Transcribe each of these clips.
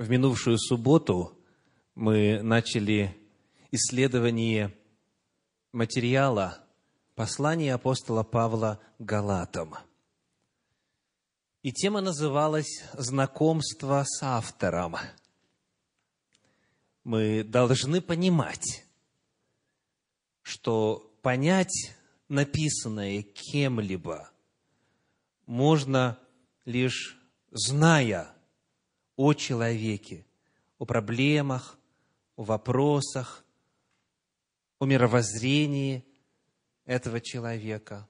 В минувшую субботу мы начали исследование материала послания апостола Павла Галатам. И тема называлась «Знакомство с автором». Мы должны понимать, что понять написанное кем-либо можно лишь зная о человеке, о проблемах, о вопросах, о мировоззрении этого человека,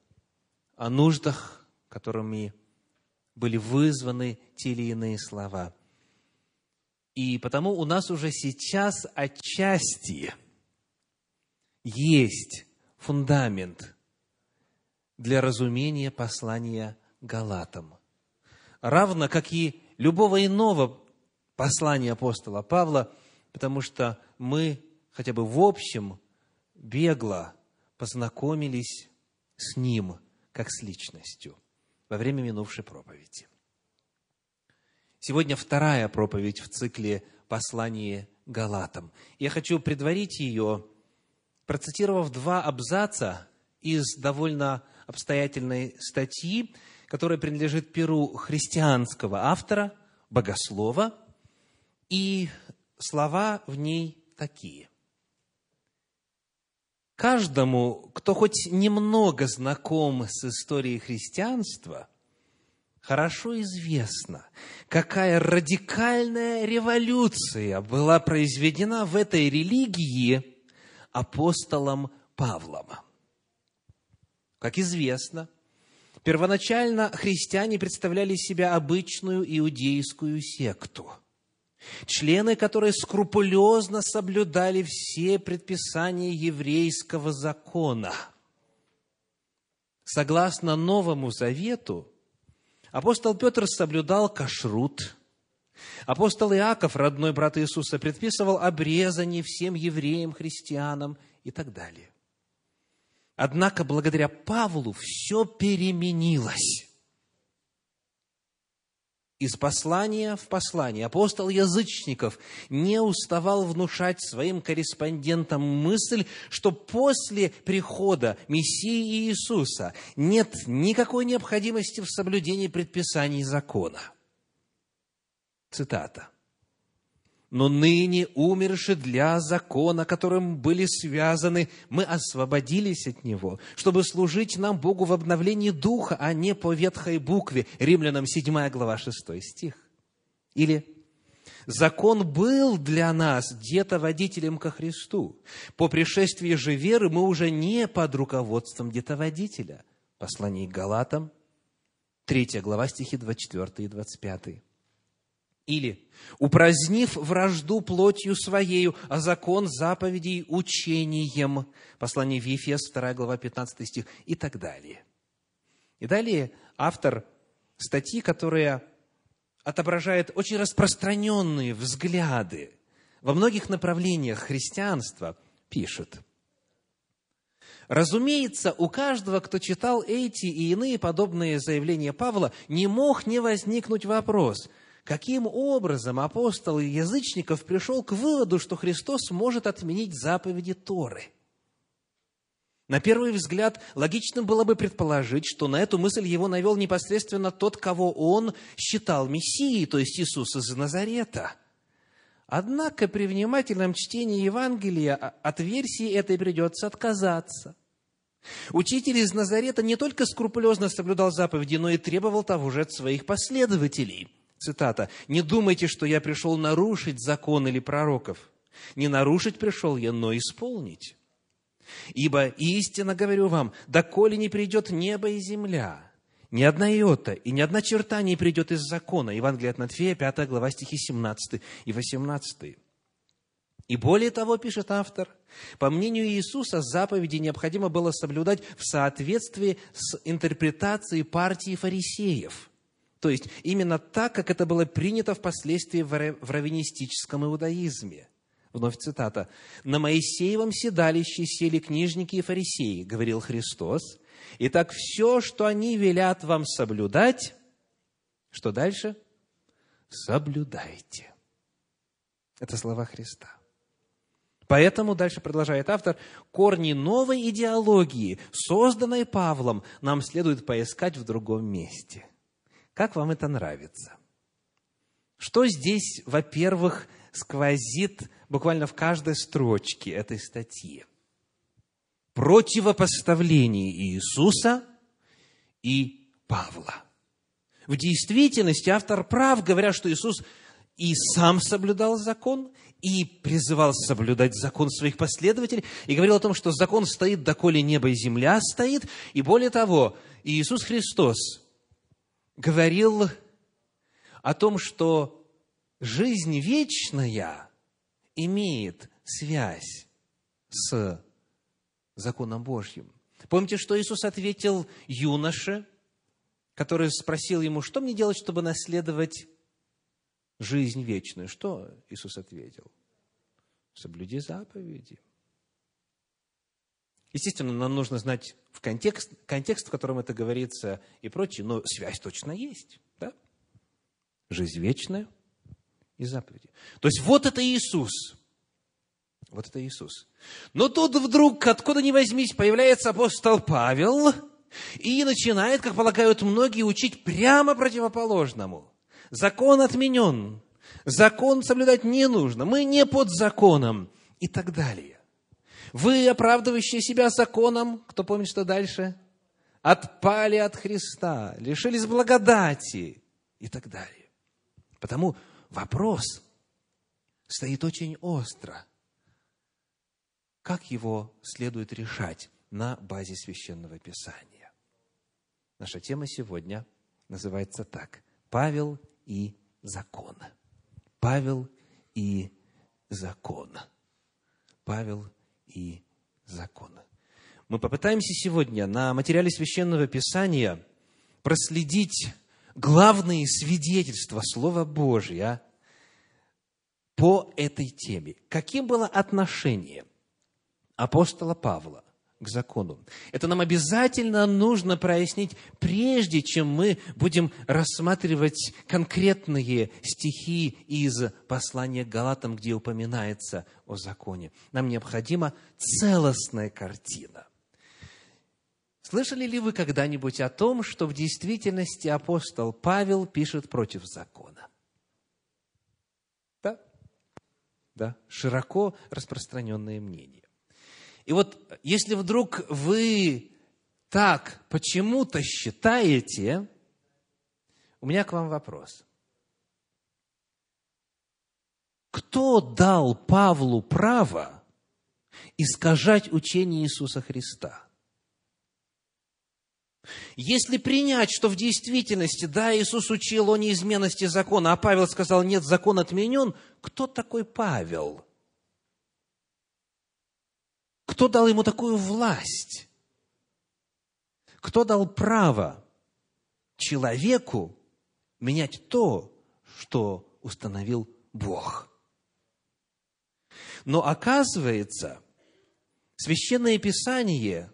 о нуждах, которыми были вызваны те или иные слова. И потому у нас уже сейчас отчасти есть фундамент для разумения послания Галатам. Равно как и любого иного послания апостола Павла, потому что мы хотя бы в общем бегло познакомились с ним, как с личностью, во время минувшей проповеди. Сегодня вторая проповедь в цикле послания Галатам. Я хочу предварить ее, процитировав два абзаца из довольно обстоятельной статьи, которая принадлежит перу христианского автора, богослова, и слова в ней такие. Каждому, кто хоть немного знаком с историей христианства, хорошо известно, какая радикальная революция была произведена в этой религии апостолом Павлом. Как известно, Первоначально христиане представляли себя обычную иудейскую секту, члены которой скрупулезно соблюдали все предписания еврейского закона. Согласно Новому Завету, апостол Петр соблюдал кашрут, апостол Иаков, родной брат Иисуса, предписывал обрезание всем евреям, христианам и так далее. Однако, благодаря Павлу все переменилось. Из послания в послание апостол язычников не уставал внушать своим корреспондентам мысль, что после прихода Мессии Иисуса нет никакой необходимости в соблюдении предписаний закона. Цитата но ныне умерши для закона, которым были связаны, мы освободились от него, чтобы служить нам Богу в обновлении духа, а не по ветхой букве. Римлянам 7 глава 6 стих. Или Закон был для нас где-то водителем ко Христу. По пришествии же веры мы уже не под руководством детоводителя. Послание к Галатам, 3 глава, стихи 24 и 25. Или, упразднив вражду плотью своею, а закон заповедей учением. Послание в Ефес, 2 глава, 15 стих и так далее. И далее автор статьи, которая отображает очень распространенные взгляды во многих направлениях христианства, пишет. Разумеется, у каждого, кто читал эти и иные подобные заявления Павла, не мог не возникнуть вопрос – каким образом апостол язычников пришел к выводу, что Христос может отменить заповеди Торы. На первый взгляд, логично было бы предположить, что на эту мысль его навел непосредственно тот, кого он считал Мессией, то есть Иисус из Назарета. Однако при внимательном чтении Евангелия от версии этой придется отказаться. Учитель из Назарета не только скрупулезно соблюдал заповеди, но и требовал того же от своих последователей – Цитата. «Не думайте, что я пришел нарушить закон или пророков. Не нарушить пришел я, но исполнить. Ибо истинно говорю вам, доколе не придет небо и земля, ни одна йота и ни одна черта не придет из закона». Евангелие от Матфея, 5 глава, стихи 17 и 18. И более того, пишет автор, по мнению Иисуса, заповеди необходимо было соблюдать в соответствии с интерпретацией партии фарисеев – то есть, именно так, как это было принято впоследствии в раввинистическом иудаизме. Вновь цитата. «На Моисеевом седалище сели книжники и фарисеи, — говорил Христос, — и так все, что они велят вам соблюдать, что дальше? Соблюдайте». Это слова Христа. Поэтому, дальше продолжает автор, корни новой идеологии, созданной Павлом, нам следует поискать в другом месте. Как вам это нравится? Что здесь, во-первых, сквозит буквально в каждой строчке этой статьи? Противопоставление Иисуса и Павла. В действительности автор прав, говоря, что Иисус и сам соблюдал закон, и призывал соблюдать закон своих последователей, и говорил о том, что закон стоит, доколе небо и земля стоит, и более того, Иисус Христос говорил о том, что жизнь вечная имеет связь с законом Божьим. Помните, что Иисус ответил юноше, который спросил ему, что мне делать, чтобы наследовать жизнь вечную. Что Иисус ответил? Соблюди заповеди. Естественно, нам нужно знать в контекст, контекст, в котором это говорится и прочее, но связь точно есть. Да? Жизнь вечная и заповеди. То есть вот это Иисус. Вот это Иисус. Но тут вдруг, откуда ни возьмись, появляется апостол Павел и начинает, как полагают многие, учить прямо противоположному. Закон отменен. Закон соблюдать не нужно. Мы не под законом. И так далее. Вы, оправдывающие себя законом, кто помнит, что дальше? Отпали от Христа, лишились благодати и так далее. Потому вопрос стоит очень остро. Как его следует решать на базе священного писания? Наша тема сегодня называется так. Павел и закон. Павел и закон. Павел и закон. Мы попытаемся сегодня на материале Священного Писания проследить главные свидетельства Слова Божия по этой теме. Каким было отношение апостола Павла к закону. Это нам обязательно нужно прояснить, прежде чем мы будем рассматривать конкретные стихи из послания к Галатам, где упоминается о законе. Нам необходима целостная картина. Слышали ли вы когда-нибудь о том, что в действительности апостол Павел пишет против закона? Да? Да, широко распространенное мнение. И вот если вдруг вы так почему-то считаете, у меня к вам вопрос. Кто дал Павлу право искажать учение Иисуса Христа? Если принять, что в действительности, да, Иисус учил о неизменности закона, а Павел сказал, нет, закон отменен, кто такой Павел? Кто дал ему такую власть? Кто дал право человеку менять то, что установил Бог? Но оказывается, Священное Писание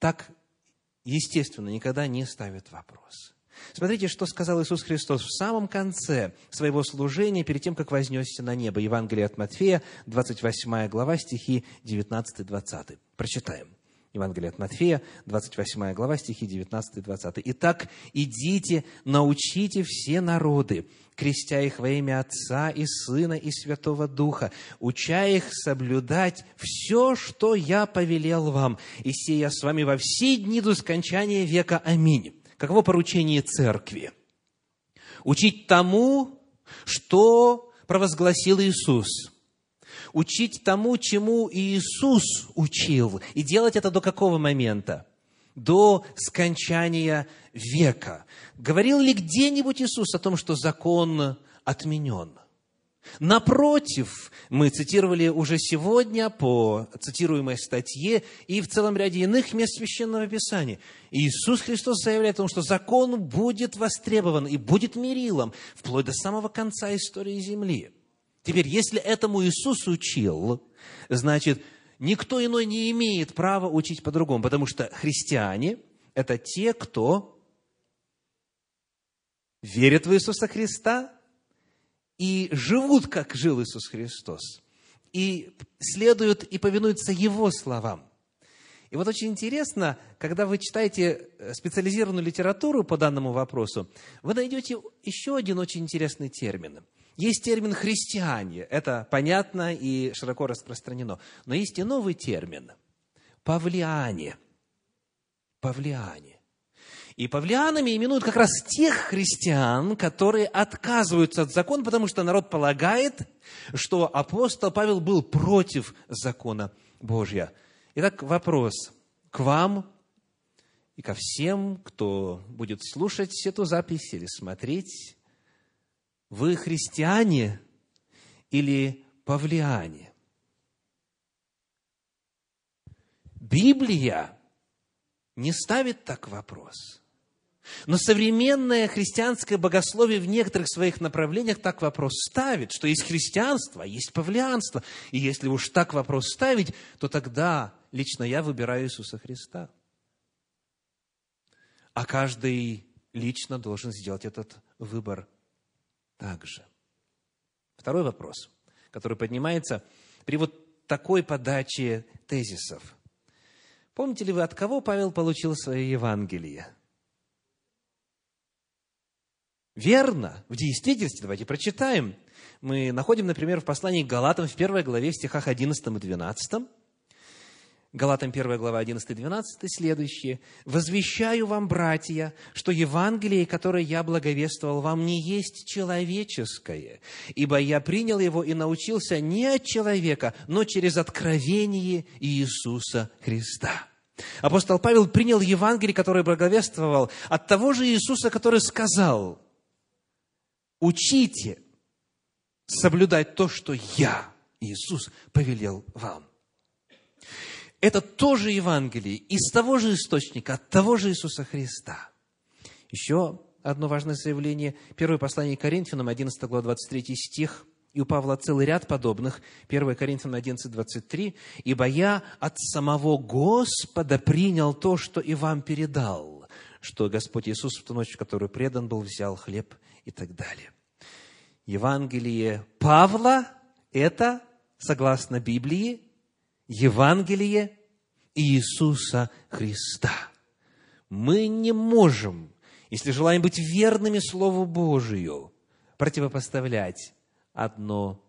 так, естественно, никогда не ставит вопрос. Смотрите, что сказал Иисус Христос в самом конце своего служения, перед тем, как вознесся на небо. Евангелие от Матфея, 28 глава, стихи 19-20. Прочитаем. Евангелие от Матфея, 28 глава, стихи 19-20. «Итак, идите, научите все народы, крестя их во имя Отца и Сына и Святого Духа, уча их соблюдать все, что я повелел вам, и сея с вами во все дни до скончания века. Аминь». Каково поручение церкви? Учить тому, что провозгласил Иисус. Учить тому, чему Иисус учил. И делать это до какого момента? До скончания века. Говорил ли где-нибудь Иисус о том, что закон отменен? Напротив, мы цитировали уже сегодня по цитируемой статье и в целом ряде иных мест Священного Писания. Иисус Христос заявляет о том, что закон будет востребован и будет мерилом вплоть до самого конца истории Земли. Теперь, если этому Иисус учил, значит, никто иной не имеет права учить по-другому, потому что христиане – это те, кто верят в Иисуса Христа и живут, как жил Иисус Христос, и следуют и повинуются Его словам. И вот очень интересно, когда вы читаете специализированную литературу по данному вопросу, вы найдете еще один очень интересный термин. Есть термин «христиане», это понятно и широко распространено. Но есть и новый термин – «павлиане». Павлиане. И павлианами именуют как раз тех христиан, которые отказываются от закона, потому что народ полагает, что апостол Павел был против закона Божьего. Итак, вопрос к вам и ко всем, кто будет слушать эту запись или смотреть. Вы христиане или павлиане? Библия не ставит так вопрос. Но современное христианское богословие в некоторых своих направлениях так вопрос ставит, что есть христианство, а есть павлианство. И если уж так вопрос ставить, то тогда лично я выбираю Иисуса Христа. А каждый лично должен сделать этот выбор также. Второй вопрос, который поднимается при вот такой подаче тезисов. Помните ли вы, от кого Павел получил свое Евангелие? Верно, в действительности, давайте прочитаем. Мы находим, например, в послании к Галатам в первой главе, в стихах 11 и 12. Галатам 1 глава 11 и 12 следующие. «Возвещаю вам, братья, что Евангелие, которое я благовествовал вам, не есть человеческое, ибо я принял его и научился не от человека, но через откровение Иисуса Христа». Апостол Павел принял Евангелие, которое благовествовал, от того же Иисуса, который сказал – учите соблюдать то, что я, Иисус, повелел вам. Это тоже Евангелие из того же источника, от того же Иисуса Христа. Еще одно важное заявление. Первое послание Коринфянам, 11 глава, 23 стих. И у Павла целый ряд подобных. 1 Коринфянам 11, 23. «Ибо я от самого Господа принял то, что и вам передал, что Господь Иисус в ту ночь, в которую предан был, взял хлеб и так далее. Евангелие Павла – это, согласно Библии, Евангелие Иисуса Христа. Мы не можем, если желаем быть верными Слову Божию, противопоставлять одно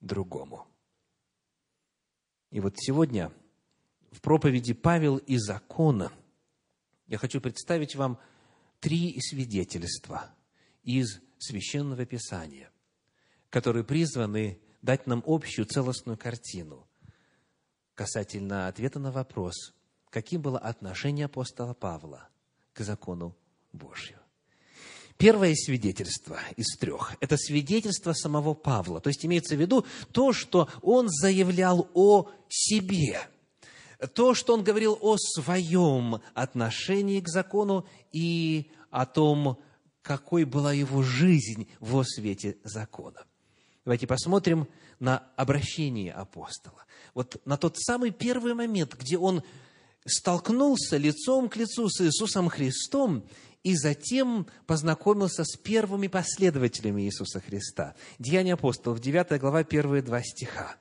другому. И вот сегодня в проповеди Павел и закона я хочу представить вам три свидетельства из Священного Писания, которые призваны дать нам общую целостную картину касательно ответа на вопрос, каким было отношение апостола Павла к закону Божью. Первое свидетельство из трех – это свидетельство самого Павла. То есть имеется в виду то, что он заявлял о себе, то, что он говорил о своем отношении к закону и о том, какой была его жизнь во свете закона. Давайте посмотрим на обращение апостола. Вот на тот самый первый момент, где он столкнулся лицом к лицу с Иисусом Христом и затем познакомился с первыми последователями Иисуса Христа. Деяния апостолов, 9 глава, первые два стиха.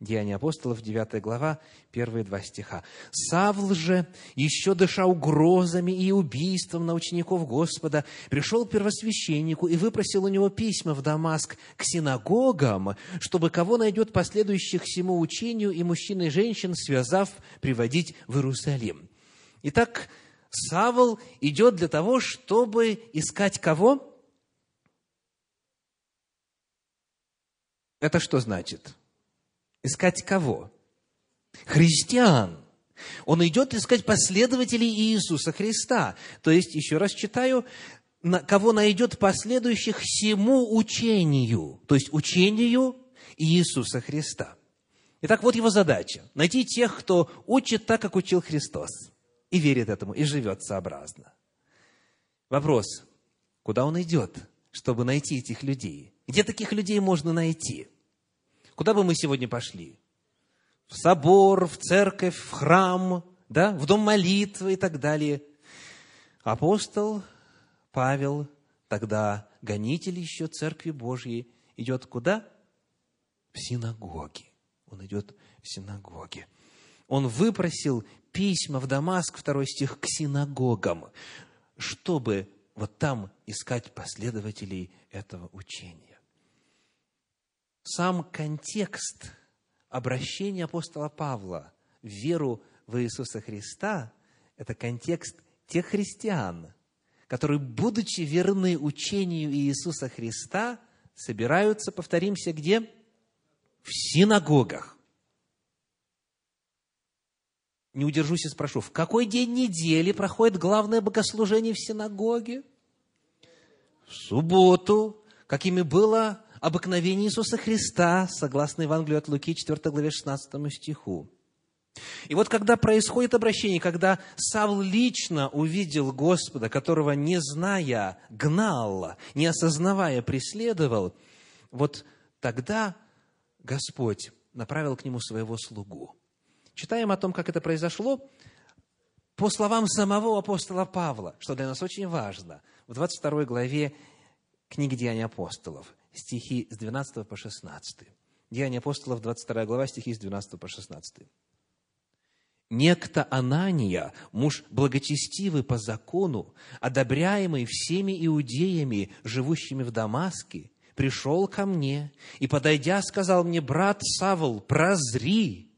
Деяния апостолов, 9 глава, первые два стиха. «Савл же, еще дыша угрозами и убийством на учеников Господа, пришел к первосвященнику и выпросил у него письма в Дамаск к синагогам, чтобы кого найдет последующих всему учению и мужчин и женщин, связав, приводить в Иерусалим». Итак, Савл идет для того, чтобы искать кого? Это что значит? Искать кого? Христиан. Он идет искать последователей Иисуса Христа. То есть, еще раз читаю, кого найдет последующих всему учению, то есть учению Иисуса Христа. Итак, вот его задача – найти тех, кто учит так, как учил Христос, и верит этому, и живет сообразно. Вопрос, куда он идет, чтобы найти этих людей? Где таких людей можно найти – Куда бы мы сегодня пошли? В собор, в церковь, в храм, да, в дом молитвы и так далее. Апостол Павел, тогда гонитель еще Церкви Божьей, идет куда? В синагоги. Он идет в синагоги. Он выпросил письма в Дамаск, второй стих, к синагогам, чтобы вот там искать последователей этого учения. Сам контекст обращения апостола Павла в веру в Иисуса Христа – это контекст тех христиан, которые, будучи верны учению Иисуса Христа, собираются, повторимся, где? В синагогах. Не удержусь и спрошу, в какой день недели проходит главное богослужение в синагоге? В субботу, какими было обыкновение Иисуса Христа, согласно Евангелию от Луки, 4 главе 16 стиху. И вот когда происходит обращение, когда Савл лично увидел Господа, которого не зная, гнал, не осознавая, преследовал, вот тогда Господь направил к нему своего слугу. Читаем о том, как это произошло, по словам самого апостола Павла, что для нас очень важно, в 22 главе книги Деяний апостолов, стихи с 12 по 16. Деяния апостолов, 22 глава, стихи с 12 по 16. Некто Анания, муж благочестивый по закону, одобряемый всеми иудеями, живущими в Дамаске, пришел ко мне и, подойдя, сказал мне, брат Савл, прозри.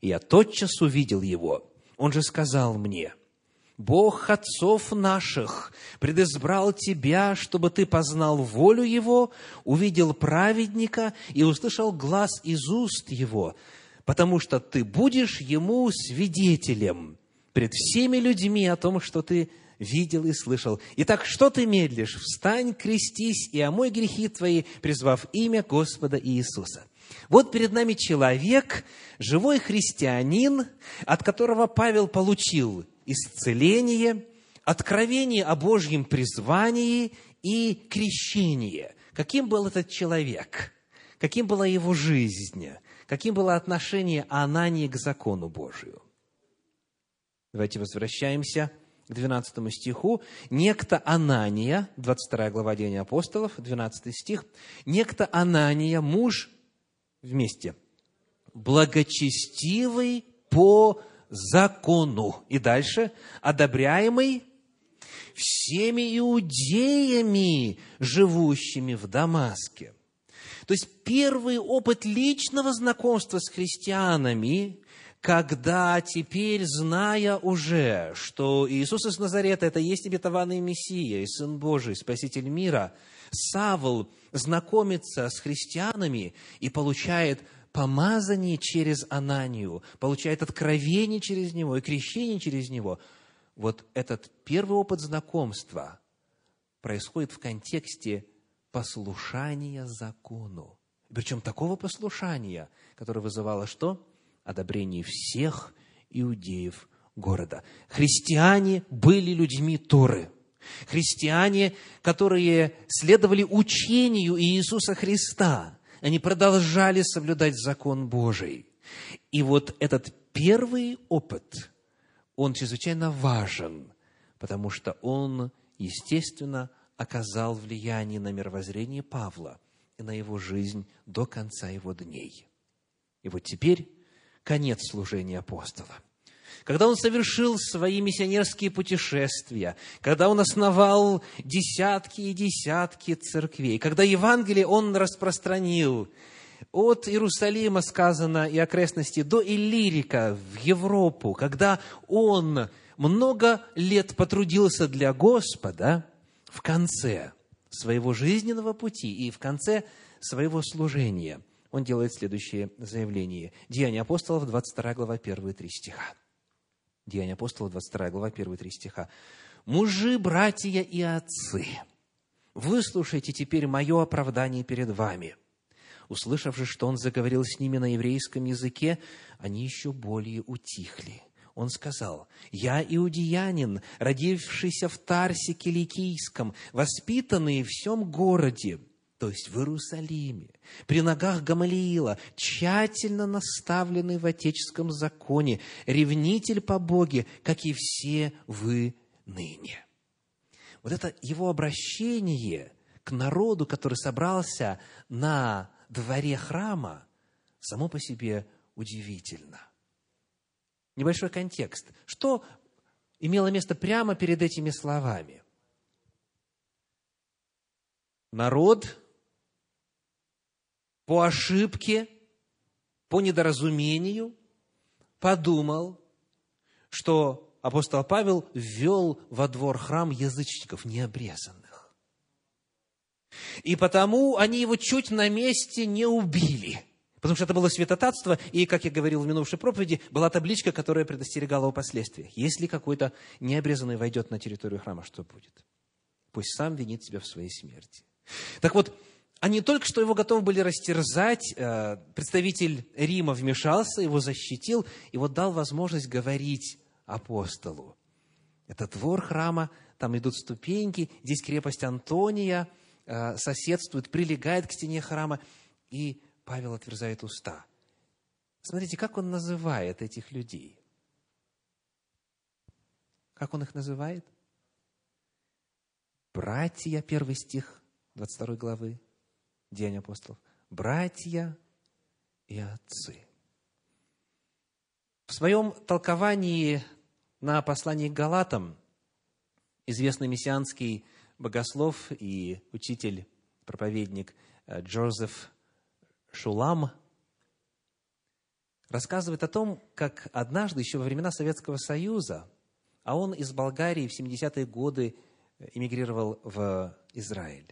И я тотчас увидел его. Он же сказал мне, Бог отцов наших предизбрал тебя, чтобы ты познал волю Его, увидел праведника и услышал глаз из уст Его, потому что ты будешь Ему свидетелем пред всеми людьми о том, что ты видел и слышал. Итак, что ты медлишь? Встань, крестись и омой грехи твои, призвав имя Господа Иисуса. Вот перед нами человек, живой христианин, от которого Павел получил исцеление, откровение о Божьем призвании и крещение. Каким был этот человек? Каким была его жизнь? Каким было отношение Анании к закону Божию? Давайте возвращаемся к 12 стиху. Некто Анания, 22 глава Деяния апостолов, 12 стих. Некто Анания, муж вместе, благочестивый по закону. И дальше, одобряемый всеми иудеями, живущими в Дамаске. То есть первый опыт личного знакомства с христианами, когда теперь, зная уже, что Иисус из Назарета – это есть обетованный Мессия и Сын Божий, Спаситель мира, Савл знакомится с христианами и получает помазание через Ананию, получает откровение через него и крещение через него. Вот этот первый опыт знакомства происходит в контексте послушания закону. Причем такого послушания, которое вызывало что? Одобрение всех иудеев города. Христиане были людьми Торы. Христиане, которые следовали учению Иисуса Христа – они продолжали соблюдать закон Божий. И вот этот первый опыт, он чрезвычайно важен, потому что он, естественно, оказал влияние на мировоззрение Павла и на его жизнь до конца его дней. И вот теперь конец служения апостола – когда он совершил свои миссионерские путешествия, когда он основал десятки и десятки церквей, когда Евангелие он распространил от Иерусалима, сказано, и окрестности, до Иллирика, в Европу, когда он много лет потрудился для Господа, в конце своего жизненного пути и в конце своего служения он делает следующее заявление. Деяния апостолов, 22 глава, 1-3 стиха. Деяния апостолов, 22 глава, 1-3 стиха. «Мужи, братья и отцы, выслушайте теперь мое оправдание перед вами». Услышав же, что он заговорил с ними на еврейском языке, они еще более утихли. Он сказал, «Я иудеянин, родившийся в Тарсе Киликийском, воспитанный в всем городе, то есть в Иерусалиме, при ногах Гамалиила, тщательно наставленный в отеческом законе, ревнитель по Боге, как и все вы ныне. Вот это его обращение к народу, который собрался на дворе храма, само по себе удивительно. Небольшой контекст. Что имело место прямо перед этими словами? Народ по ошибке, по недоразумению подумал, что апостол Павел ввел во двор храм язычников необрезанных. И потому они его чуть на месте не убили. Потому что это было святотатство, и, как я говорил в минувшей проповеди, была табличка, которая предостерегала о последствиях. Если какой-то необрезанный войдет на территорию храма, что будет? Пусть сам винит себя в своей смерти. Так вот, они только что его готовы были растерзать, э, представитель Рима вмешался, его защитил, и вот дал возможность говорить апостолу. Это двор храма, там идут ступеньки, здесь крепость Антония э, соседствует, прилегает к стене храма, и Павел отверзает уста. Смотрите, как он называет этих людей. Как он их называет? Братья, первый стих 22 главы, День апостолов. Братья и отцы. В своем толковании на послании к Галатам известный мессианский богослов и учитель, проповедник э, Джозеф Шулам рассказывает о том, как однажды, еще во времена Советского Союза, а он из Болгарии в 70-е годы эмигрировал в Израиль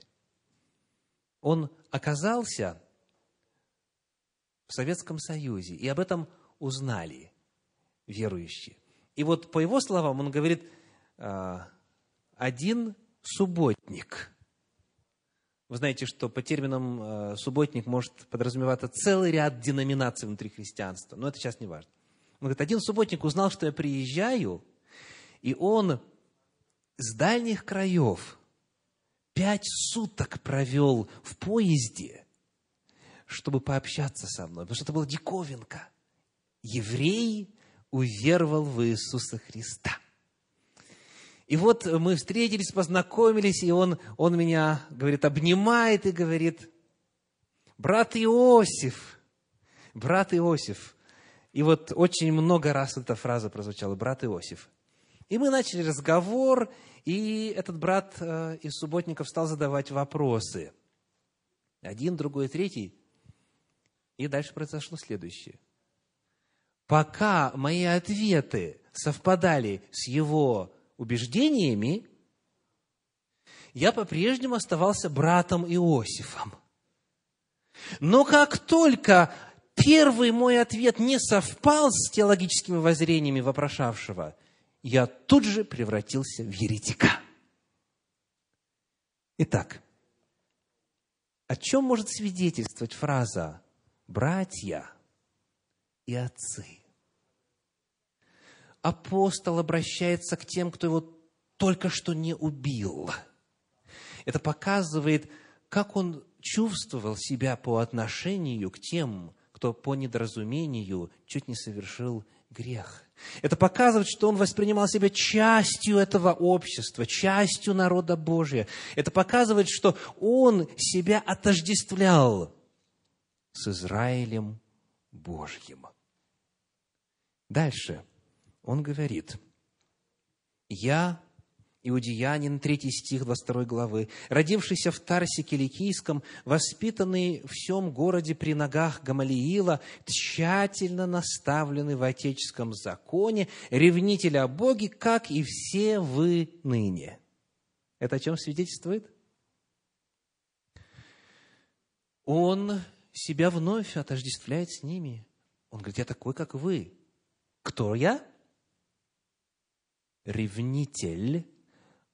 он оказался в Советском Союзе, и об этом узнали верующие. И вот по его словам он говорит, «А, один субботник. Вы знаете, что по терминам а, субботник может подразумеваться целый ряд деноминаций внутри христианства, но это сейчас не важно. Он говорит, один субботник узнал, что я приезжаю, и он с дальних краев пять суток провел в поезде, чтобы пообщаться со мной, потому что это была диковинка. Еврей уверовал в Иисуса Христа. И вот мы встретились, познакомились, и он, он меня, говорит, обнимает и говорит, брат Иосиф, брат Иосиф. И вот очень много раз эта фраза прозвучала, брат Иосиф. И мы начали разговор, и этот брат э, из субботников стал задавать вопросы. Один, другой, третий. И дальше произошло следующее. Пока мои ответы совпадали с его убеждениями, я по-прежнему оставался братом Иосифом. Но как только первый мой ответ не совпал с теологическими воззрениями вопрошавшего – я тут же превратился в еретика. Итак, о чем может свидетельствовать фраза «братья и отцы»? Апостол обращается к тем, кто его только что не убил. Это показывает, как он чувствовал себя по отношению к тем, кто по недоразумению чуть не совершил грех. Это показывает, что он воспринимал себя частью этого общества, частью народа Божия. Это показывает, что он себя отождествлял с Израилем Божьим. Дальше он говорит, «Я иудеянин, 3 стих 22 главы, родившийся в Тарсе Киликийском, воспитанный в всем городе при ногах Гамалиила, тщательно наставленный в отеческом законе, ревнитель о Боге, как и все вы ныне». Это о чем свидетельствует? Он себя вновь отождествляет с ними. Он говорит, я такой, как вы. Кто я? Ревнитель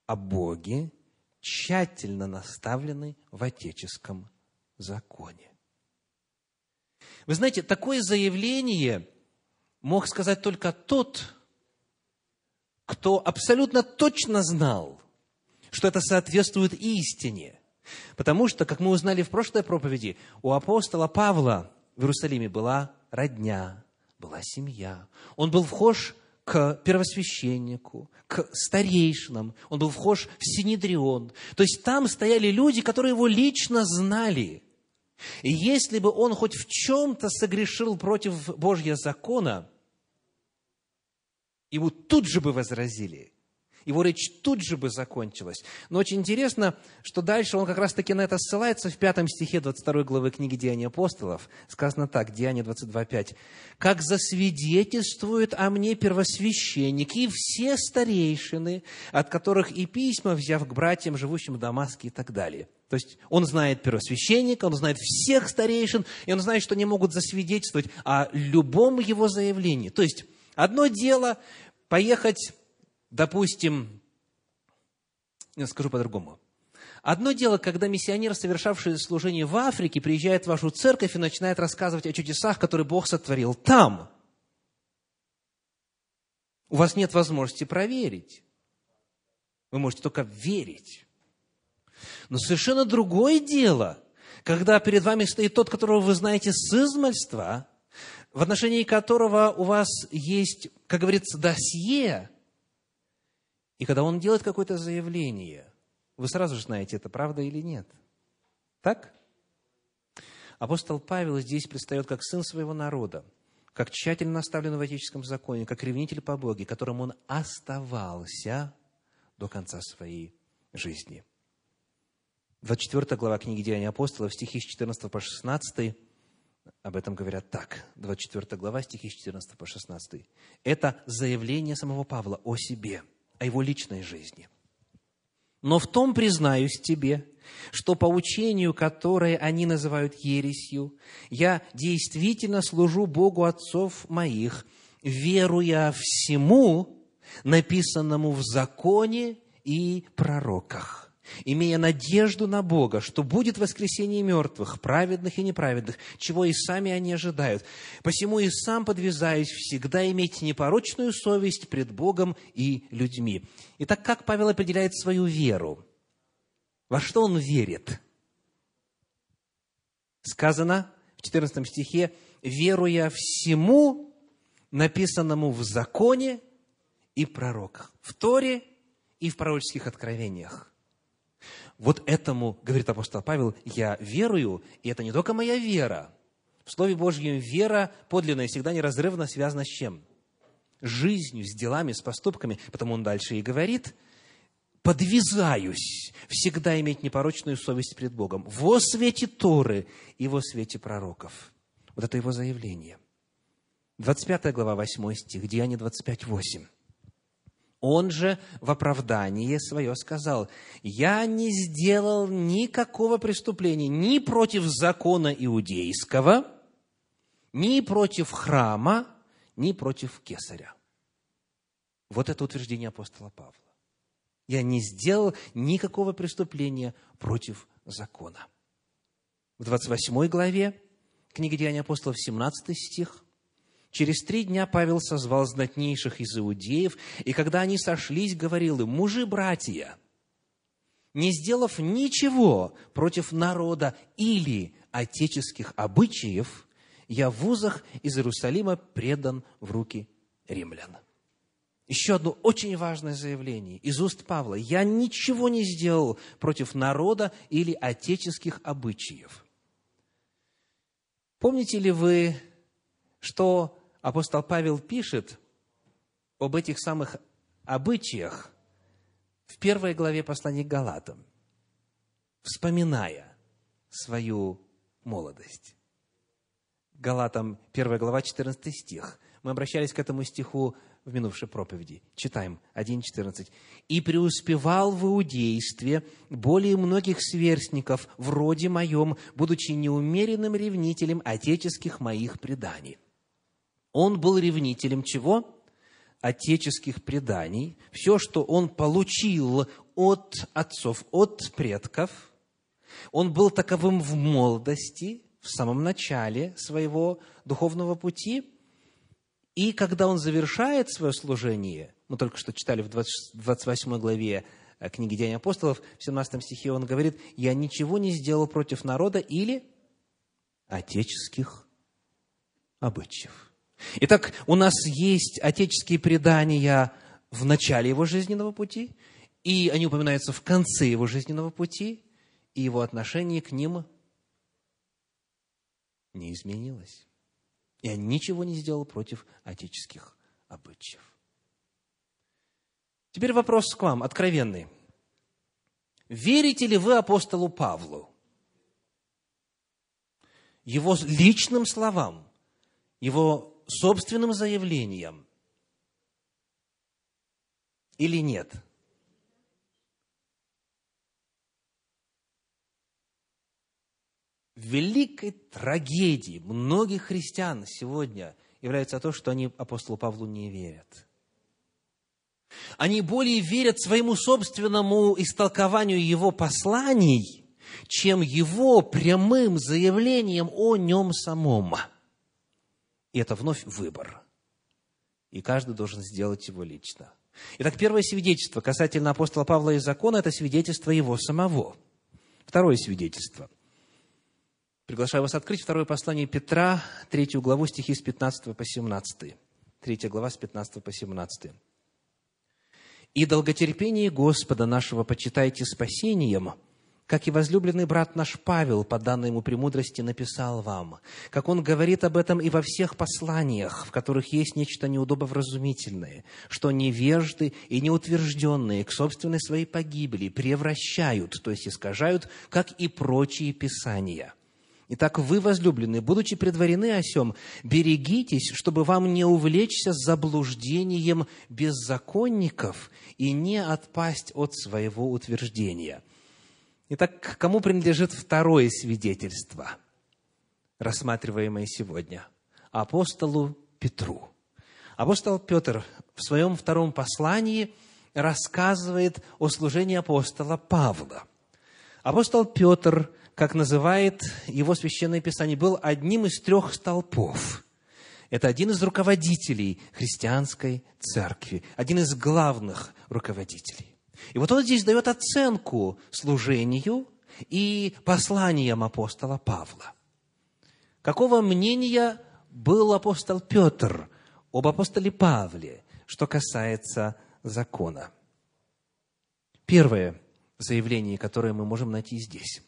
о Боге, тщательно наставлены в отеческом законе. Вы знаете, такое заявление мог сказать только тот, кто абсолютно точно знал, что это соответствует истине. Потому что, как мы узнали в прошлой проповеди, у апостола Павла в Иерусалиме была родня, была семья. Он был вхож к первосвященнику, к старейшинам, он был вхож в Синедрион. То есть там стояли люди, которые его лично знали. И если бы он хоть в чем-то согрешил против Божьего закона, его тут же бы возразили – его речь тут же бы закончилась. Но очень интересно, что дальше он как раз-таки на это ссылается в пятом стихе 22 главы книги «Деяния апостолов». Сказано так, Деяние 22.5. «Как засвидетельствует о мне первосвященник и все старейшины, от которых и письма, взяв к братьям, живущим в Дамаске» и так далее». То есть он знает первосвященника, он знает всех старейшин, и он знает, что они могут засвидетельствовать о любом его заявлении. То есть одно дело поехать допустим, я скажу по-другому. Одно дело, когда миссионер, совершавший служение в Африке, приезжает в вашу церковь и начинает рассказывать о чудесах, которые Бог сотворил там. У вас нет возможности проверить. Вы можете только верить. Но совершенно другое дело, когда перед вами стоит тот, которого вы знаете с измальства, в отношении которого у вас есть, как говорится, досье, и когда он делает какое-то заявление, вы сразу же знаете, это правда или нет. Так? Апостол Павел здесь предстает как сын своего народа, как тщательно наставленный в отеческом законе, как ревнитель по Боге, которым он оставался до конца своей жизни. 24 глава книги Деяния апостолов, стихи с 14 по 16, об этом говорят так. 24 глава, стихи с 14 по 16. Это заявление самого Павла о себе – о его личной жизни. Но в том признаюсь тебе, что по учению, которое они называют ересью, я действительно служу Богу отцов моих, веруя всему, написанному в законе и пророках имея надежду на Бога, что будет воскресение мертвых, праведных и неправедных, чего и сами они ожидают. Посему и сам подвязаюсь всегда иметь непорочную совесть пред Богом и людьми. Итак, как Павел определяет свою веру? Во что он верит? Сказано в 14 стихе, «Веруя всему, написанному в законе и пророках, в Торе и в пророческих откровениях». Вот этому, говорит апостол Павел, я верую, и это не только моя вера. В Слове Божьем вера подлинная всегда неразрывно связана с чем? С жизнью, с делами, с поступками. Потому он дальше и говорит, подвязаюсь всегда иметь непорочную совесть пред Богом во свете Торы и во свете пророков. Вот это его заявление. 25 глава, 8 стих, Деяние 25, 8. Он же в оправдание свое сказал, «Я не сделал никакого преступления ни против закона иудейского, ни против храма, ни против кесаря». Вот это утверждение апостола Павла. Я не сделал никакого преступления против закона. В 28 главе книги Деяния апостолов, 17 стих, Через три дня Павел созвал знатнейших из иудеев, и когда они сошлись, говорил им, мужи, братья, не сделав ничего против народа или отеческих обычаев, я в вузах из Иерусалима предан в руки римлян. Еще одно очень важное заявление из уст Павла. Я ничего не сделал против народа или отеческих обычаев. Помните ли вы, что апостол Павел пишет об этих самых обычаях в первой главе послания к Галатам, вспоминая свою молодость. Галатам, 1 глава, 14 стих. Мы обращались к этому стиху в минувшей проповеди. Читаем 1.14. «И преуспевал в иудействе более многих сверстников, вроде моем, будучи неумеренным ревнителем отеческих моих преданий». Он был ревнителем чего? Отеческих преданий. Все, что он получил от отцов, от предков. Он был таковым в молодости, в самом начале своего духовного пути. И когда он завершает свое служение, мы только что читали в 28 главе э, книги Деяния апостолов, в 17 стихе он говорит, «Я ничего не сделал против народа или отеческих обычаев». Итак, у нас есть отеческие предания в начале его жизненного пути, и они упоминаются в конце его жизненного пути, и его отношение к ним не изменилось. И он ничего не сделал против отеческих обычаев. Теперь вопрос к вам, откровенный. Верите ли вы апостолу Павлу? Его личным словам, его собственным заявлениям? Или нет? великой трагедией многих христиан сегодня является то, что они апостолу Павлу не верят. Они более верят своему собственному истолкованию его посланий, чем его прямым заявлением о нем самом. И это вновь выбор. И каждый должен сделать его лично. Итак, первое свидетельство касательно апостола Павла и закона – это свидетельство его самого. Второе свидетельство – Приглашаю вас открыть второе послание Петра, третью главу, стихи с 15 по 17. Третья глава с 15 по 17. «И долготерпение Господа нашего почитайте спасением, как и возлюбленный брат наш Павел, по данной ему премудрости, написал вам, как он говорит об этом и во всех посланиях, в которых есть нечто неудобовразумительное, что невежды и неутвержденные к собственной своей погибели превращают, то есть искажают, как и прочие писания» Итак, вы, возлюбленные, будучи предварены о сем, берегитесь, чтобы вам не увлечься заблуждением беззаконников и не отпасть от своего утверждения. Итак, кому принадлежит второе свидетельство, рассматриваемое сегодня? Апостолу Петру. Апостол Петр в своем втором послании рассказывает о служении апостола Павла. Апостол Петр – как называет его Священное Писание, был одним из трех столпов. Это один из руководителей христианской церкви, один из главных руководителей. И вот он здесь дает оценку служению и посланиям апостола Павла. Какого мнения был апостол Петр об апостоле Павле, что касается закона? Первое заявление, которое мы можем найти здесь.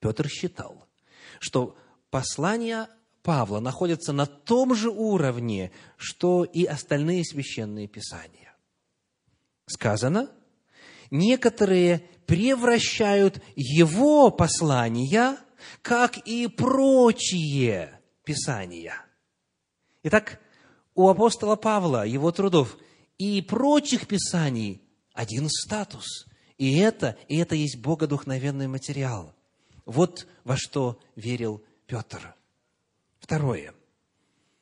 Петр считал, что послания Павла находятся на том же уровне, что и остальные священные писания. Сказано, некоторые превращают его послания, как и прочие писания. Итак, у апостола Павла, его трудов и прочих писаний один статус. И это, и это есть богодухновенный материал. Вот во что верил Петр. Второе.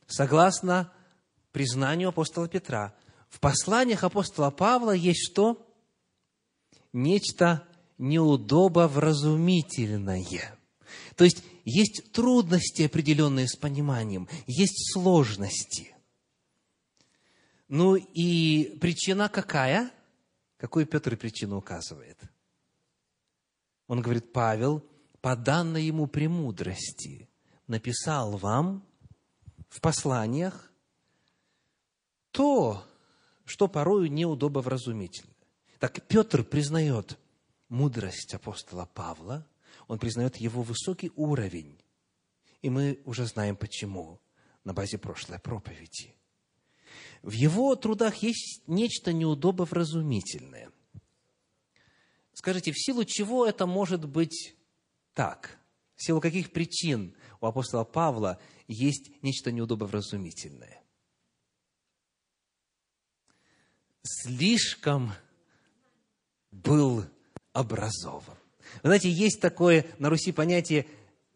Согласно признанию апостола Петра, в посланиях апостола Павла есть что? Нечто неудобовразумительное. То есть, есть трудности определенные с пониманием, есть сложности. Ну и причина какая? Какую Петр причину указывает? Он говорит, Павел по данной ему премудрости написал вам в посланиях то, что порою неудобовразумительно. Так Петр признает мудрость апостола Павла, он признает его высокий уровень. И мы уже знаем почему на базе прошлой проповеди. В его трудах есть нечто неудобовразумительное. Скажите, в силу чего это может быть так. В силу каких причин у апостола Павла есть нечто неудобовразумительное? Слишком был образован. Вы знаете, есть такое на Руси понятие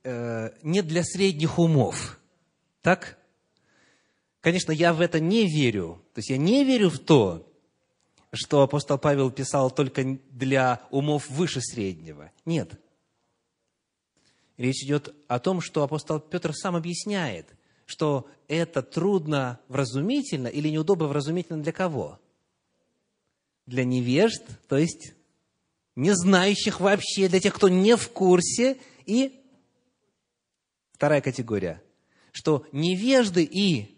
э, «не для средних умов». Так? Конечно, я в это не верю. То есть я не верю в то, что апостол Павел писал только для умов выше среднего. Нет. Речь идет о том, что апостол Петр сам объясняет, что это трудно вразумительно или неудобно вразумительно для кого? Для невежд, то есть не знающих вообще, для тех, кто не в курсе. И вторая категория, что невежды и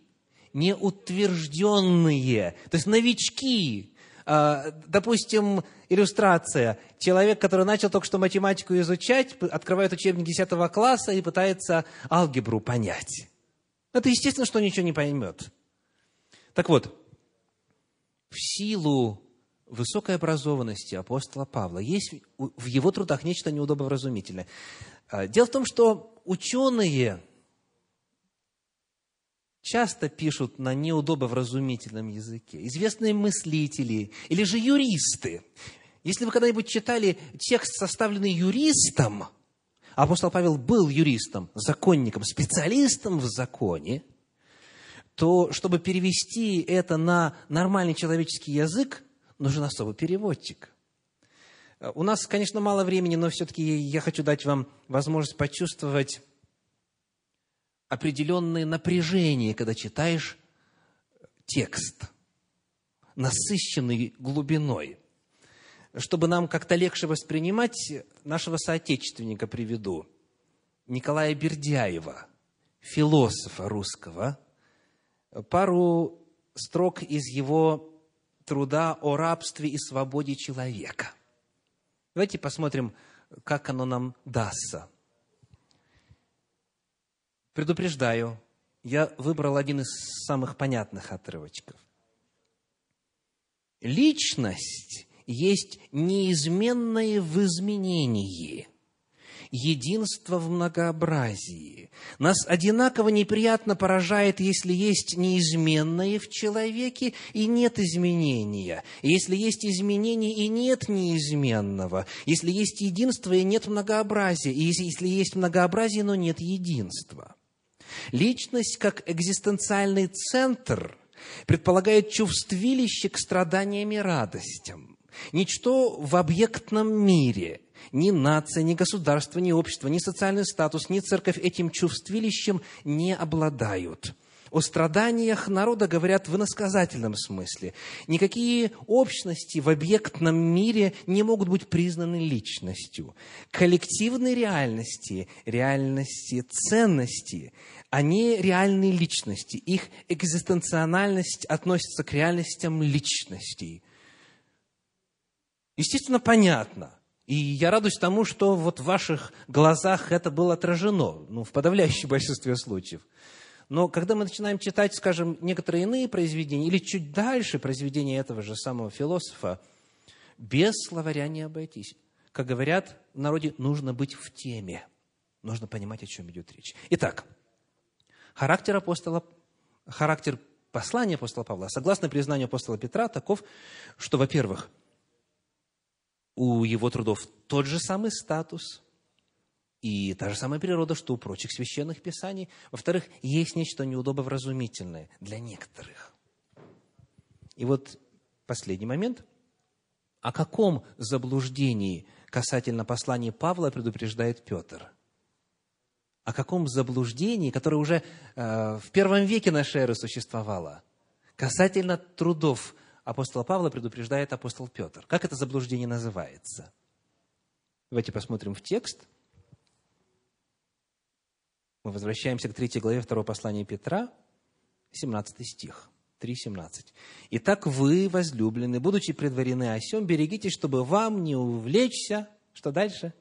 неутвержденные, то есть новички. А, допустим, иллюстрация. Человек, который начал только что математику изучать, открывает учебник 10 класса и пытается алгебру понять. Это естественно, что он ничего не поймет. Так вот, в силу высокой образованности апостола Павла есть в его трудах нечто неудобовразумительное. А, дело в том, что ученые часто пишут на неудобовразумительном языке. Известные мыслители или же юристы. Если вы когда-нибудь читали текст, составленный юристом, апостол Павел был юристом, законником, специалистом в законе, то чтобы перевести это на нормальный человеческий язык, нужен особый переводчик. У нас, конечно, мало времени, но все-таки я хочу дать вам возможность почувствовать определенное напряжение, когда читаешь текст, насыщенный глубиной. Чтобы нам как-то легче воспринимать, нашего соотечественника приведу, Николая Бердяева, философа русского, пару строк из его труда о рабстве и свободе человека. Давайте посмотрим, как оно нам дастся. Предупреждаю, я выбрал один из самых понятных отрывочков. Личность есть неизменное в изменении – единство в многообразии. Нас одинаково неприятно поражает, если есть неизменное в человеке и нет изменения, если есть изменение и нет неизменного, если есть единство и нет многообразия, и если есть многообразие, но нет единства. Личность как экзистенциальный центр предполагает чувствилище к страданиям и радостям. Ничто в объектном мире – ни нация, ни государство, ни общество, ни социальный статус, ни церковь этим чувствилищем не обладают. О страданиях народа говорят в иносказательном смысле. Никакие общности в объектном мире не могут быть признаны личностью. Коллективные реальности, реальности ценности, они реальные личности. Их экзистенциональность относится к реальностям личностей. Естественно, понятно. И я радуюсь тому, что вот в ваших глазах это было отражено, ну, в подавляющем большинстве случаев. Но когда мы начинаем читать, скажем, некоторые иные произведения, или чуть дальше произведения этого же самого философа, без словаря не обойтись. Как говорят в народе, нужно быть в теме. Нужно понимать, о чем идет речь. Итак, характер апостола, характер послания апостола Павла, согласно признанию апостола Петра, таков, что, во-первых, у его трудов тот же самый статус и та же самая природа, что у прочих священных писаний. Во-вторых, есть нечто неудобовразумительное для некоторых. И вот последний момент. О каком заблуждении касательно послания Павла предупреждает Петр? О каком заблуждении, которое уже э, в первом веке нашей эры существовало, касательно трудов апостола Павла предупреждает апостол Петр. Как это заблуждение называется? Давайте посмотрим в текст. Мы возвращаемся к третьей главе второго послания Петра, 17 стих. 3.17. «Итак вы, возлюбленные, будучи предварены о берегитесь, чтобы вам не увлечься...» Что дальше?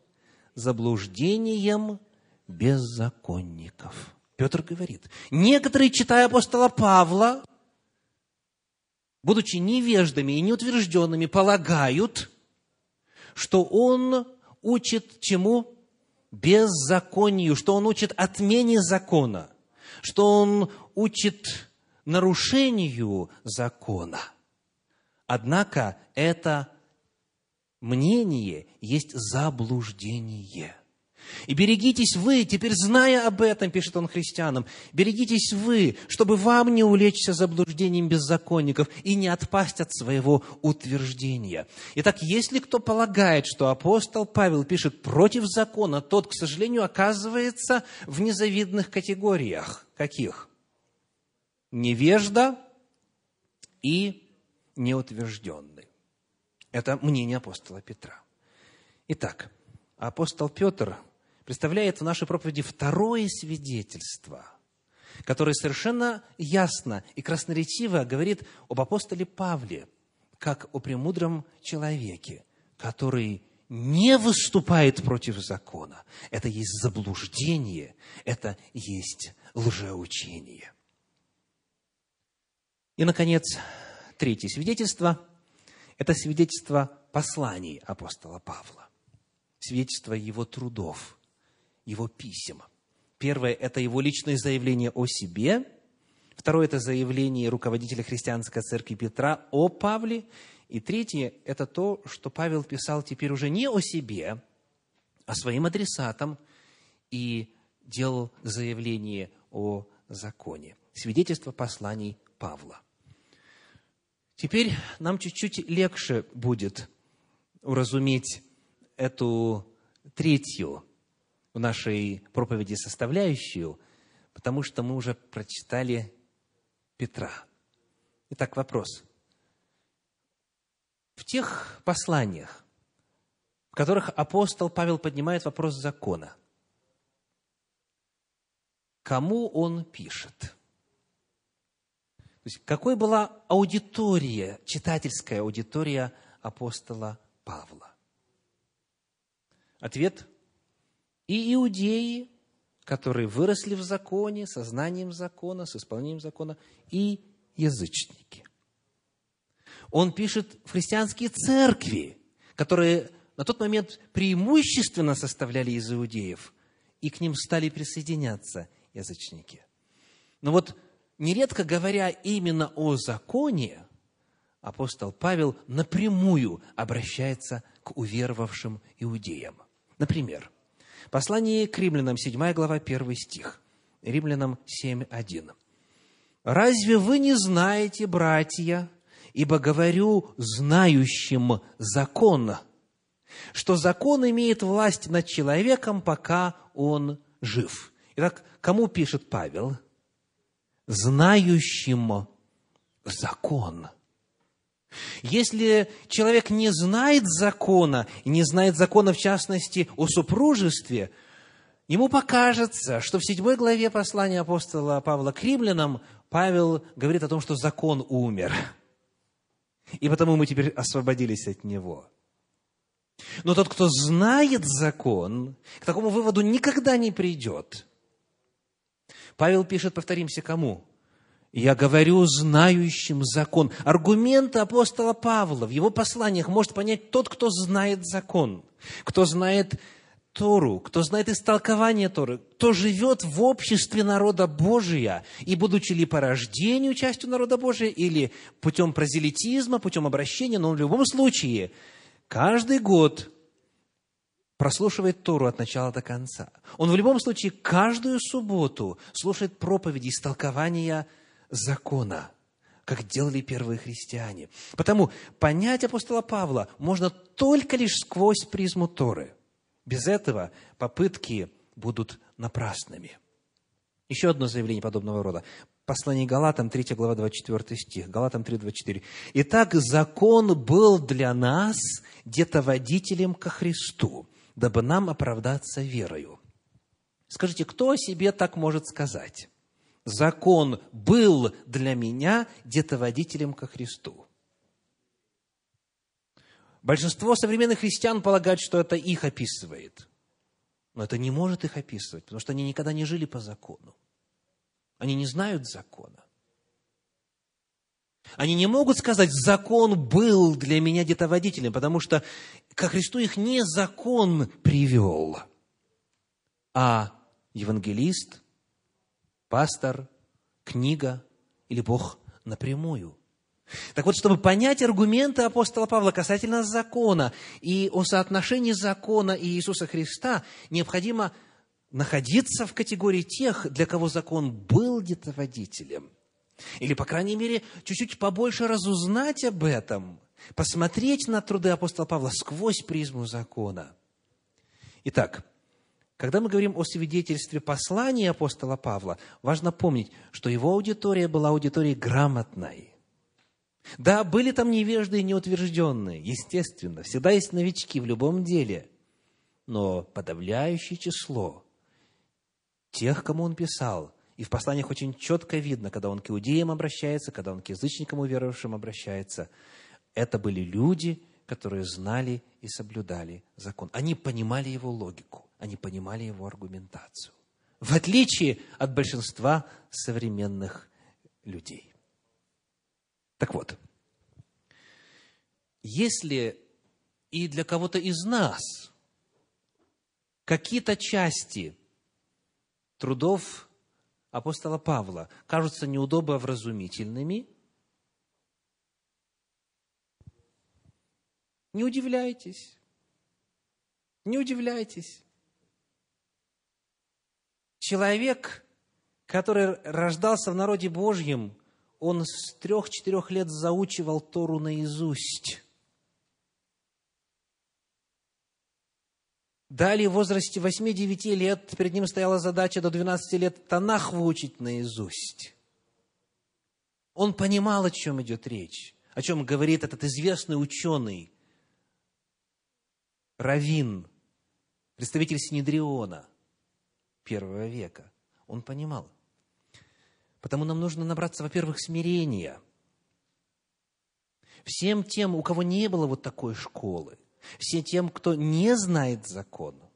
«Заблуждением беззаконников». Петр говорит, некоторые, читая апостола Павла, будучи невеждами и неутвержденными, полагают, что он учит чему? Беззаконию, что он учит отмене закона, что он учит нарушению закона. Однако это мнение есть заблуждение – и берегитесь вы, теперь зная об этом, пишет он христианам, берегитесь вы, чтобы вам не улечься заблуждением беззаконников и не отпасть от своего утверждения. Итак, если кто полагает, что апостол Павел пишет против закона, тот, к сожалению, оказывается в незавидных категориях. Каких? Невежда и неутвержденный. Это мнение апостола Петра. Итак, апостол Петр представляет в нашей проповеди второе свидетельство, который совершенно ясно и красноречиво говорит об апостоле Павле, как о премудром человеке, который не выступает против закона. Это есть заблуждение, это есть лжеучение. И, наконец, третье свидетельство – это свидетельство посланий апостола Павла, свидетельство его трудов, его писем. Первое – это его личное заявление о себе. Второе – это заявление руководителя христианской церкви Петра о Павле. И третье – это то, что Павел писал теперь уже не о себе, а своим адресатам и делал заявление о законе. Свидетельство посланий Павла. Теперь нам чуть-чуть легче будет уразуметь эту третью в нашей проповеди составляющую, потому что мы уже прочитали Петра. Итак, вопрос. В тех посланиях, в которых апостол Павел поднимает вопрос закона, кому он пишет? То есть, какой была аудитория, читательская аудитория апостола Павла? Ответ – и иудеи, которые выросли в законе, со знанием закона, с исполнением закона, и язычники. Он пишет в христианские церкви, которые на тот момент преимущественно составляли из иудеев, и к ним стали присоединяться язычники. Но вот нередко говоря именно о законе, апостол Павел напрямую обращается к уверовавшим иудеям. Например, послание к римлянам, 7 глава, 1 стих. Римлянам 7.1. «Разве вы не знаете, братья, ибо говорю знающим закон, что закон имеет власть над человеком, пока он жив». Итак, кому пишет Павел? Знающим закон. Если человек не знает закона, не знает закона, в частности, о супружестве, ему покажется, что в седьмой главе послания апостола Павла к римлянам Павел говорит о том, что закон умер. И потому мы теперь освободились от него. Но тот, кто знает закон, к такому выводу никогда не придет. Павел пишет, повторимся, кому? Я говорю знающим закон. Аргументы апостола Павла в его посланиях может понять тот, кто знает закон, кто знает Тору, кто знает истолкование Торы, кто живет в обществе народа Божия, и будучи ли по рождению частью народа Божия, или путем прозелитизма, путем обращения, но в любом случае, каждый год прослушивает Тору от начала до конца. Он в любом случае каждую субботу слушает проповеди, истолкования закона, как делали первые христиане. Потому понять апостола Павла можно только лишь сквозь призму Торы. Без этого попытки будут напрасными. Еще одно заявление подобного рода. Послание Галатам, 3 глава, 24 стих. Галатам 3, 24. «Итак, закон был для нас детоводителем ко Христу, дабы нам оправдаться верою». Скажите, кто о себе так может сказать? Закон был для меня детоводителем ко Христу. Большинство современных христиан полагают, что это их описывает. Но это не может их описывать, потому что они никогда не жили по закону. Они не знают закона. Они не могут сказать, закон был для меня детоводителем, потому что ко Христу их не закон привел, а евангелист, пастор, книга или Бог напрямую. Так вот, чтобы понять аргументы апостола Павла касательно закона и о соотношении закона и Иисуса Христа, необходимо находиться в категории тех, для кого закон был где-то водителем. Или, по крайней мере, чуть-чуть побольше разузнать об этом, посмотреть на труды апостола Павла сквозь призму закона. Итак, когда мы говорим о свидетельстве послания апостола Павла, важно помнить, что его аудитория была аудиторией грамотной. Да, были там невежды и неутвержденные, естественно, всегда есть новички в любом деле, но подавляющее число тех, кому он писал, И в посланиях очень четко видно, когда он к иудеям обращается, когда он к язычникам уверовавшим обращается. Это были люди, которые знали и соблюдали закон. Они понимали его логику, они понимали его аргументацию. В отличие от большинства современных людей. Так вот, если и для кого-то из нас какие-то части трудов апостола Павла кажутся неудобовразумительными, не удивляйтесь. Не удивляйтесь. Человек, который рождался в народе Божьем, он с трех-четырех лет заучивал Тору наизусть. Далее в возрасте 8-9 лет перед ним стояла задача до 12 лет Танах выучить наизусть. Он понимал, о чем идет речь, о чем говорит этот известный ученый, Равин, представитель Синедриона первого века. Он понимал. Потому нам нужно набраться, во-первых, смирения. Всем тем, у кого не было вот такой школы – всем тем, кто не знает закона,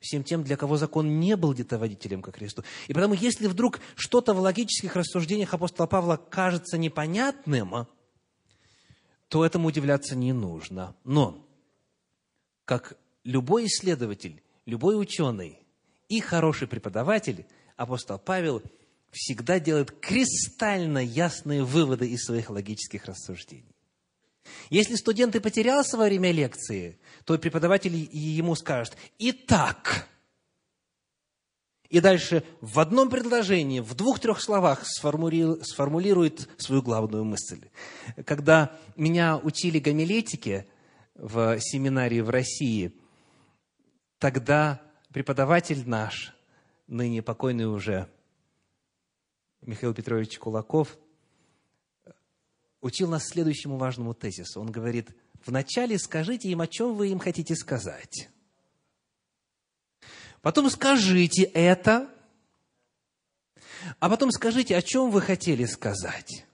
всем тем, для кого закон не был где-то водителем ко Христу. И потому, если вдруг что-то в логических рассуждениях апостола Павла кажется непонятным, то этому удивляться не нужно. Но, как любой исследователь, любой ученый и хороший преподаватель, апостол Павел всегда делает кристально ясные выводы из своих логических рассуждений. Если студент и потерялся во время лекции, то преподаватель ему скажет, итак, и дальше в одном предложении, в двух-трех словах сформулирует свою главную мысль. Когда меня учили гомилетике в семинарии в России, тогда преподаватель наш, ныне покойный уже Михаил Петрович Кулаков, учил нас следующему важному тезису. Он говорит, вначале скажите им, о чем вы им хотите сказать. Потом скажите это, а потом скажите, о чем вы хотели сказать.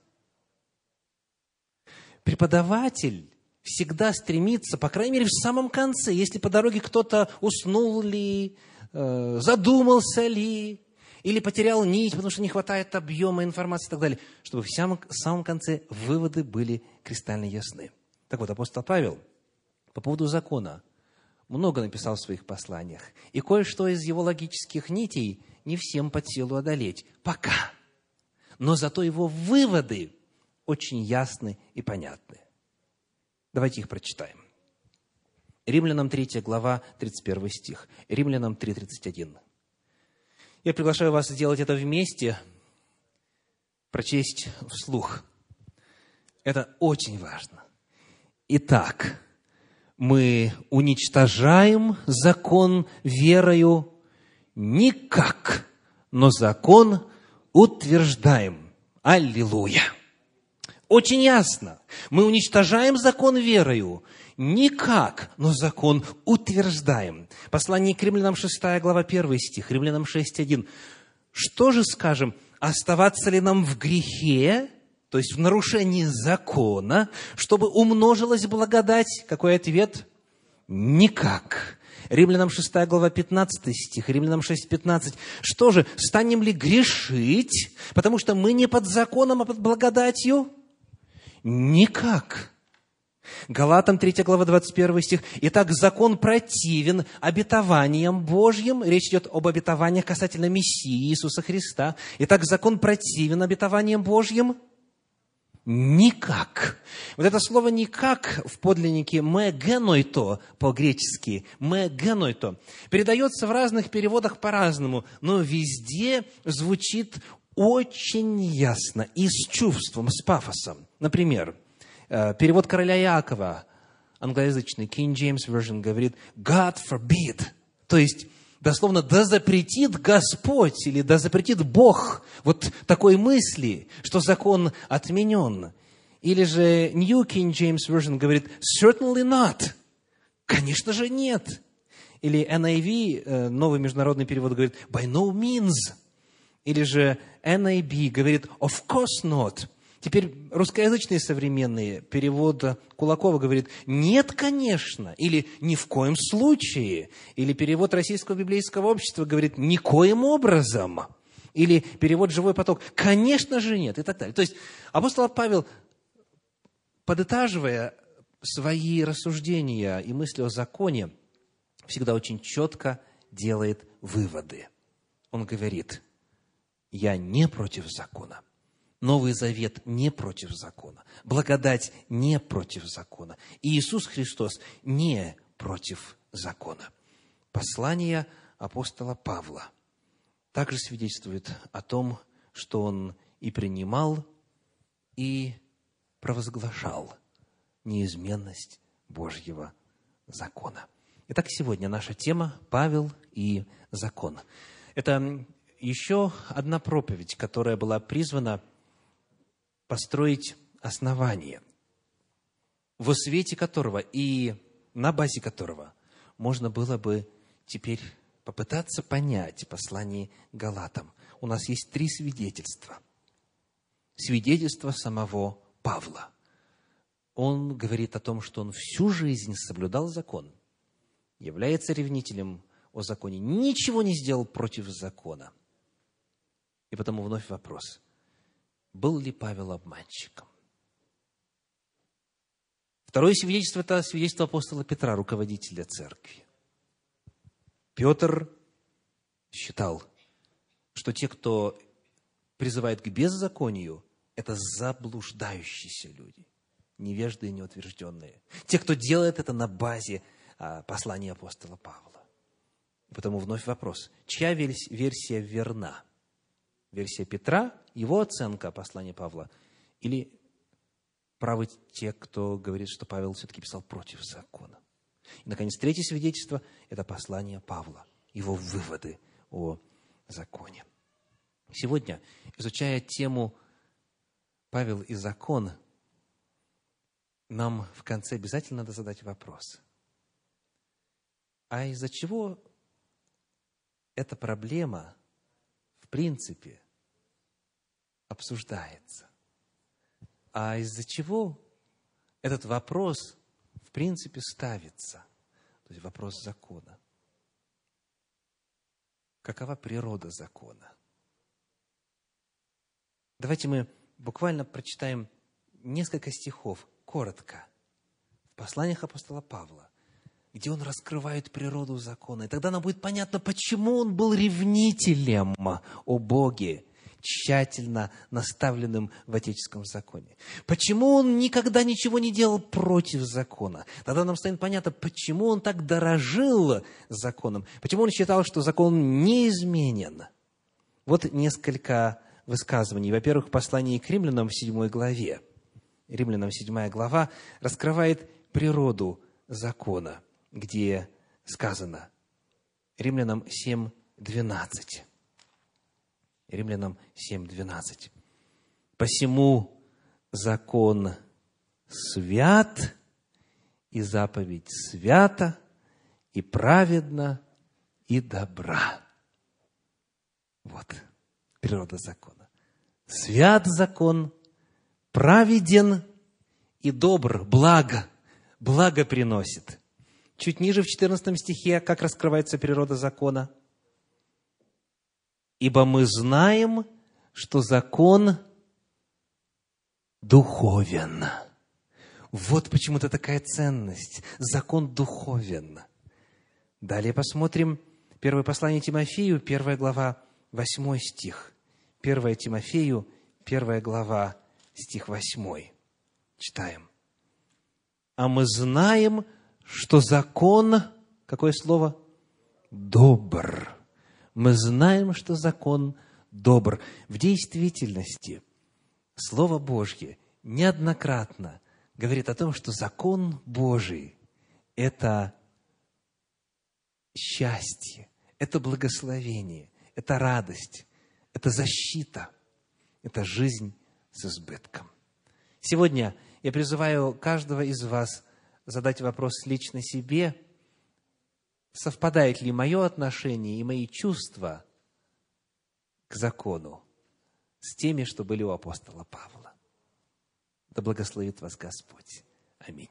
Преподаватель всегда стремится, по крайней мере, в самом конце, если по дороге кто-то уснул ли, э, задумался ли, или потерял нить, потому что не хватает объема информации и так далее, чтобы в самом, в самом конце выводы были кристально ясны. Так вот, апостол Павел по поводу закона много написал в своих посланиях. И кое-что из его логических нитей не всем под силу одолеть. Пока. Но зато его выводы очень ясны и понятны. Давайте их прочитаем. Римлянам 3 глава, 31 стих. Римлянам 3, 31. Я приглашаю вас сделать это вместе, прочесть вслух. Это очень важно. Итак, мы уничтожаем закон верою никак, но закон утверждаем. Аллилуйя! Очень ясно. Мы уничтожаем закон верою Никак, но закон утверждаем. Послание к римлянам 6 глава 1 стих, римлянам 6.1. Что же скажем, оставаться ли нам в грехе, то есть в нарушении закона, чтобы умножилась благодать? Какой ответ? Никак. Римлянам 6 глава 15 стих, Римлянам 6, 15. Что же, станем ли грешить, потому что мы не под законом, а под благодатью? Никак. Галатам 3 глава 21 стих. Итак, закон противен обетованиям Божьим. Речь идет об обетованиях касательно Мессии Иисуса Христа. Итак, закон противен обетованиям Божьим? Никак. Вот это слово «никак» в подлиннике «ме генойто» по-гречески, «ме генойто», передается в разных переводах по-разному, но везде звучит очень ясно и с чувством, с пафосом. Например, Э, перевод короля Якова, англоязычный, King James Version, говорит «God forbid». То есть, дословно, да запретит Господь или да запретит Бог вот такой мысли, что закон отменен. Или же New King James Version говорит «certainly not». Конечно же нет. Или NIV, э, новый международный перевод, говорит «by no means». Или же NIB говорит «of course not». Теперь русскоязычные современные перевод Кулакова говорит «нет, конечно» или «ни в коем случае». Или перевод Российского библейского общества говорит «никоим образом». Или перевод «Живой поток» «конечно же нет» и так далее. То есть апостол Павел, подытаживая свои рассуждения и мысли о законе, всегда очень четко делает выводы. Он говорит, я не против закона. Новый Завет не против закона. Благодать не против закона. И Иисус Христос не против закона. Послание апостола Павла также свидетельствует о том, что он и принимал, и провозглашал неизменность Божьего закона. Итак, сегодня наша тема – Павел и закон. Это еще одна проповедь, которая была призвана построить основание, во свете которого и на базе которого можно было бы теперь попытаться понять послание Галатам. У нас есть три свидетельства. Свидетельство самого Павла. Он говорит о том, что он всю жизнь соблюдал закон, является ревнителем о законе, ничего не сделал против закона. И потому вновь вопрос – был ли Павел обманщиком. Второе свидетельство – это свидетельство апостола Петра, руководителя церкви. Петр считал, что те, кто призывает к беззаконию, это заблуждающиеся люди, невежды и неутвержденные. Те, кто делает это на базе а, послания апостола Павла. Потому вновь вопрос, чья версия верна? Версия Петра его оценка послания Павла, или правы те, кто говорит, что Павел все-таки писал против закона. И, наконец, третье свидетельство – это послание Павла, его выводы о законе. Сегодня, изучая тему «Павел и закон», нам в конце обязательно надо задать вопрос. А из-за чего эта проблема, в принципе, обсуждается. А из-за чего этот вопрос, в принципе, ставится? То есть вопрос закона. Какова природа закона? Давайте мы буквально прочитаем несколько стихов, коротко, в посланиях апостола Павла, где он раскрывает природу закона. И тогда нам будет понятно, почему он был ревнителем о Боге, тщательно наставленным в отеческом законе. Почему он никогда ничего не делал против закона? Тогда нам станет понятно, почему он так дорожил законом, почему он считал, что закон неизменен. Вот несколько высказываний. Во-первых, в послании к римлянам в 7 главе. Римлянам 7 глава раскрывает природу закона, где сказано, Римлянам 7, 12. Римлянам 7.12. «Посему закон свят, и заповедь свята, и праведна, и добра». Вот природа закона. Свят закон, праведен и добр, благо, благо приносит. Чуть ниже в 14 стихе, как раскрывается природа закона – ибо мы знаем, что закон духовен. Вот почему-то такая ценность. Закон духовен. Далее посмотрим первое послание Тимофею, первая глава, восьмой стих. Первое Тимофею, первая глава, стих восьмой. Читаем. А мы знаем, что закон, какое слово? Добр мы знаем, что закон добр. В действительности Слово Божье неоднократно говорит о том, что закон Божий – это счастье, это благословение, это радость, это защита, это жизнь с избытком. Сегодня я призываю каждого из вас задать вопрос лично себе – совпадает ли мое отношение и мои чувства к закону с теми, что были у апостола Павла. Да благословит вас Господь. Аминь.